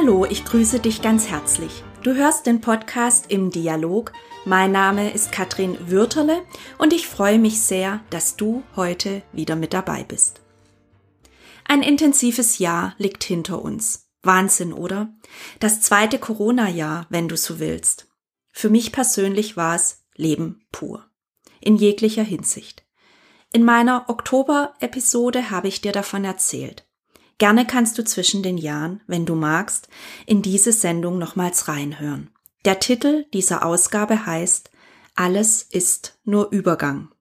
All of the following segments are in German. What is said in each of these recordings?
Hallo, ich grüße dich ganz herzlich. Du hörst den Podcast im Dialog. Mein Name ist Katrin Würterle und ich freue mich sehr, dass du heute wieder mit dabei bist. Ein intensives Jahr liegt hinter uns. Wahnsinn, oder? Das zweite Corona-Jahr, wenn du so willst. Für mich persönlich war es Leben pur. In jeglicher Hinsicht. In meiner Oktober-Episode habe ich dir davon erzählt. Gerne kannst du zwischen den Jahren, wenn du magst, in diese Sendung nochmals reinhören. Der Titel dieser Ausgabe heißt Alles ist nur Übergang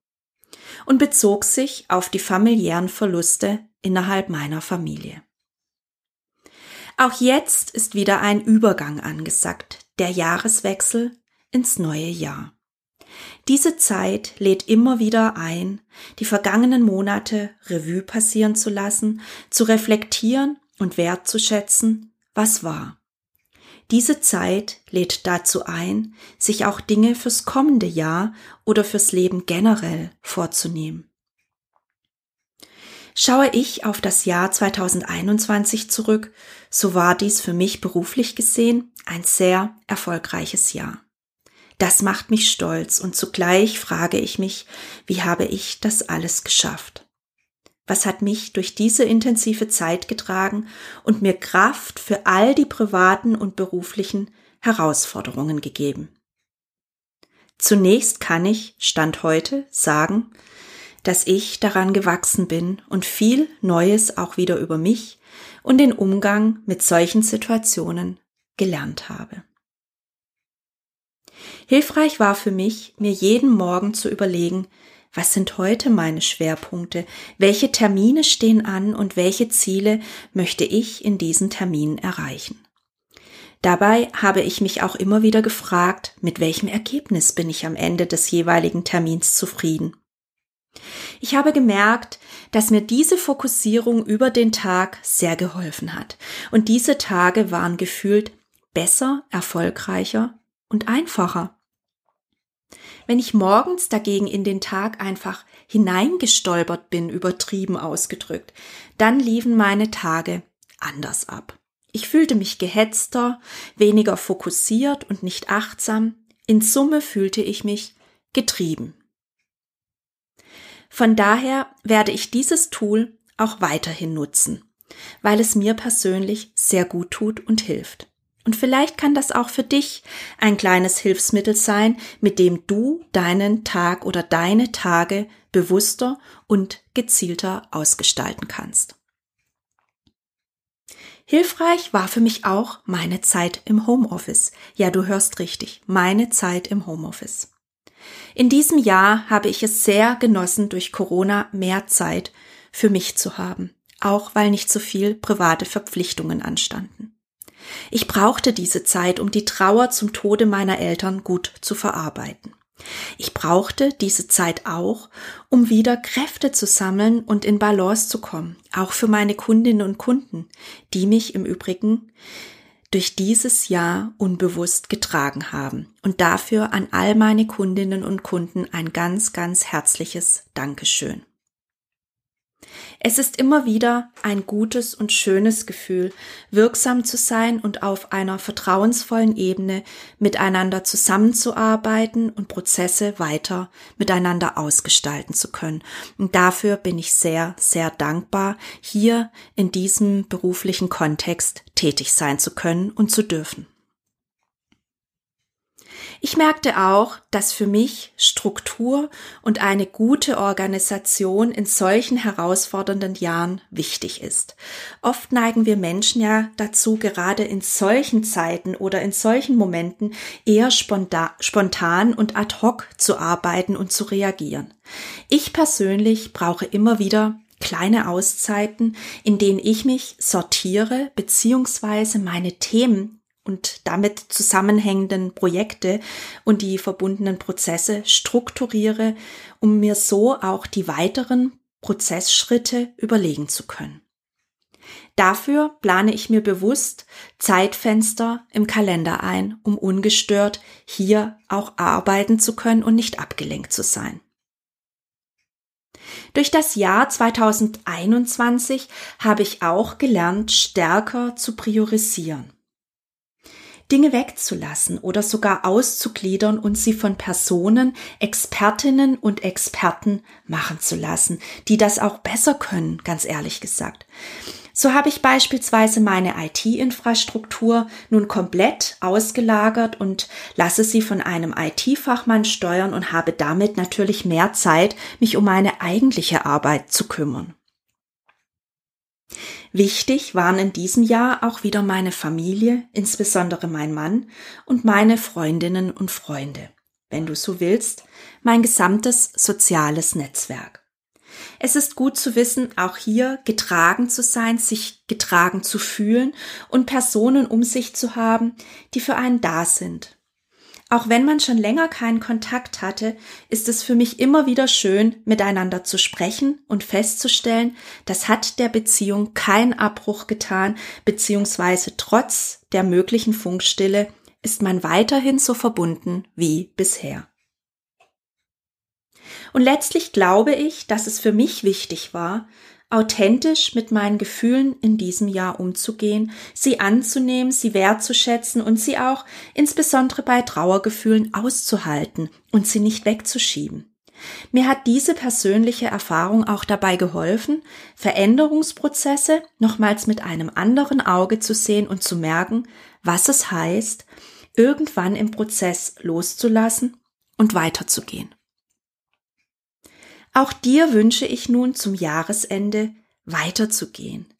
und bezog sich auf die familiären Verluste innerhalb meiner Familie. Auch jetzt ist wieder ein Übergang angesagt, der Jahreswechsel ins neue Jahr. Diese Zeit lädt immer wieder ein, die vergangenen Monate Revue passieren zu lassen, zu reflektieren und wertzuschätzen, was war. Diese Zeit lädt dazu ein, sich auch Dinge fürs kommende Jahr oder fürs Leben generell vorzunehmen. Schaue ich auf das Jahr 2021 zurück, so war dies für mich beruflich gesehen ein sehr erfolgreiches Jahr. Das macht mich stolz und zugleich frage ich mich, wie habe ich das alles geschafft? Was hat mich durch diese intensive Zeit getragen und mir Kraft für all die privaten und beruflichen Herausforderungen gegeben? Zunächst kann ich, Stand heute, sagen, dass ich daran gewachsen bin und viel Neues auch wieder über mich und den Umgang mit solchen Situationen gelernt habe. Hilfreich war für mich, mir jeden Morgen zu überlegen, was sind heute meine Schwerpunkte, welche Termine stehen an und welche Ziele möchte ich in diesen Terminen erreichen. Dabei habe ich mich auch immer wieder gefragt, mit welchem Ergebnis bin ich am Ende des jeweiligen Termins zufrieden. Ich habe gemerkt, dass mir diese Fokussierung über den Tag sehr geholfen hat. Und diese Tage waren gefühlt besser, erfolgreicher und einfacher. Wenn ich morgens dagegen in den Tag einfach hineingestolpert bin, übertrieben ausgedrückt, dann liefen meine Tage anders ab. Ich fühlte mich gehetzter, weniger fokussiert und nicht achtsam. In Summe fühlte ich mich getrieben. Von daher werde ich dieses Tool auch weiterhin nutzen, weil es mir persönlich sehr gut tut und hilft. Und vielleicht kann das auch für dich ein kleines Hilfsmittel sein, mit dem du deinen Tag oder deine Tage bewusster und gezielter ausgestalten kannst. Hilfreich war für mich auch meine Zeit im Homeoffice. Ja, du hörst richtig, meine Zeit im Homeoffice. In diesem Jahr habe ich es sehr genossen, durch Corona mehr Zeit für mich zu haben, auch weil nicht so viel private Verpflichtungen anstanden. Ich brauchte diese Zeit, um die Trauer zum Tode meiner Eltern gut zu verarbeiten. Ich brauchte diese Zeit auch, um wieder Kräfte zu sammeln und in Balance zu kommen, auch für meine Kundinnen und Kunden, die mich im Übrigen durch dieses Jahr unbewusst getragen haben. Und dafür an all meine Kundinnen und Kunden ein ganz, ganz herzliches Dankeschön. Es ist immer wieder ein gutes und schönes Gefühl, wirksam zu sein und auf einer vertrauensvollen Ebene miteinander zusammenzuarbeiten und Prozesse weiter miteinander ausgestalten zu können. Und dafür bin ich sehr, sehr dankbar, hier in diesem beruflichen Kontext tätig sein zu können und zu dürfen. Ich merkte auch, dass für mich Struktur und eine gute Organisation in solchen herausfordernden Jahren wichtig ist. Oft neigen wir Menschen ja dazu, gerade in solchen Zeiten oder in solchen Momenten eher spontan und ad hoc zu arbeiten und zu reagieren. Ich persönlich brauche immer wieder kleine Auszeiten, in denen ich mich sortiere beziehungsweise meine Themen und damit zusammenhängenden Projekte und die verbundenen Prozesse strukturiere, um mir so auch die weiteren Prozessschritte überlegen zu können. Dafür plane ich mir bewusst Zeitfenster im Kalender ein, um ungestört hier auch arbeiten zu können und nicht abgelenkt zu sein. Durch das Jahr 2021 habe ich auch gelernt, stärker zu priorisieren. Dinge wegzulassen oder sogar auszugliedern und sie von Personen, Expertinnen und Experten machen zu lassen, die das auch besser können, ganz ehrlich gesagt. So habe ich beispielsweise meine IT-Infrastruktur nun komplett ausgelagert und lasse sie von einem IT-Fachmann steuern und habe damit natürlich mehr Zeit, mich um meine eigentliche Arbeit zu kümmern. Wichtig waren in diesem Jahr auch wieder meine Familie, insbesondere mein Mann und meine Freundinnen und Freunde. Wenn du so willst, mein gesamtes soziales Netzwerk. Es ist gut zu wissen, auch hier getragen zu sein, sich getragen zu fühlen und Personen um sich zu haben, die für einen da sind. Auch wenn man schon länger keinen Kontakt hatte, ist es für mich immer wieder schön, miteinander zu sprechen und festzustellen, das hat der Beziehung keinen Abbruch getan, beziehungsweise trotz der möglichen Funkstille ist man weiterhin so verbunden wie bisher. Und letztlich glaube ich, dass es für mich wichtig war, authentisch mit meinen Gefühlen in diesem Jahr umzugehen, sie anzunehmen, sie wertzuschätzen und sie auch insbesondere bei Trauergefühlen auszuhalten und sie nicht wegzuschieben. Mir hat diese persönliche Erfahrung auch dabei geholfen, Veränderungsprozesse nochmals mit einem anderen Auge zu sehen und zu merken, was es heißt, irgendwann im Prozess loszulassen und weiterzugehen. Auch dir wünsche ich nun zum Jahresende weiterzugehen,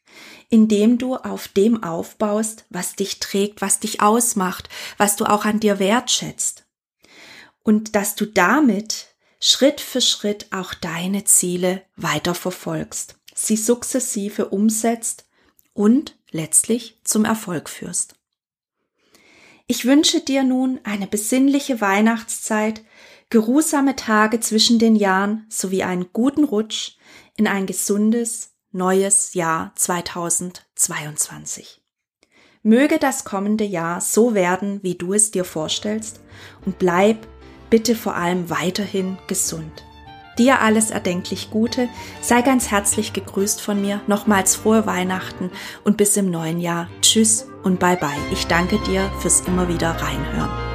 indem du auf dem aufbaust, was dich trägt, was dich ausmacht, was du auch an dir wertschätzt. Und dass du damit Schritt für Schritt auch deine Ziele weiterverfolgst, sie sukzessive umsetzt und letztlich zum Erfolg führst. Ich wünsche dir nun eine besinnliche Weihnachtszeit, geruhsame Tage zwischen den Jahren sowie einen guten Rutsch in ein gesundes, neues Jahr 2022. Möge das kommende Jahr so werden, wie du es dir vorstellst und bleib bitte vor allem weiterhin gesund. Dir alles erdenklich Gute, sei ganz herzlich gegrüßt von mir, nochmals frohe Weihnachten und bis im neuen Jahr. Tschüss und bye bye. Ich danke dir fürs immer wieder reinhören.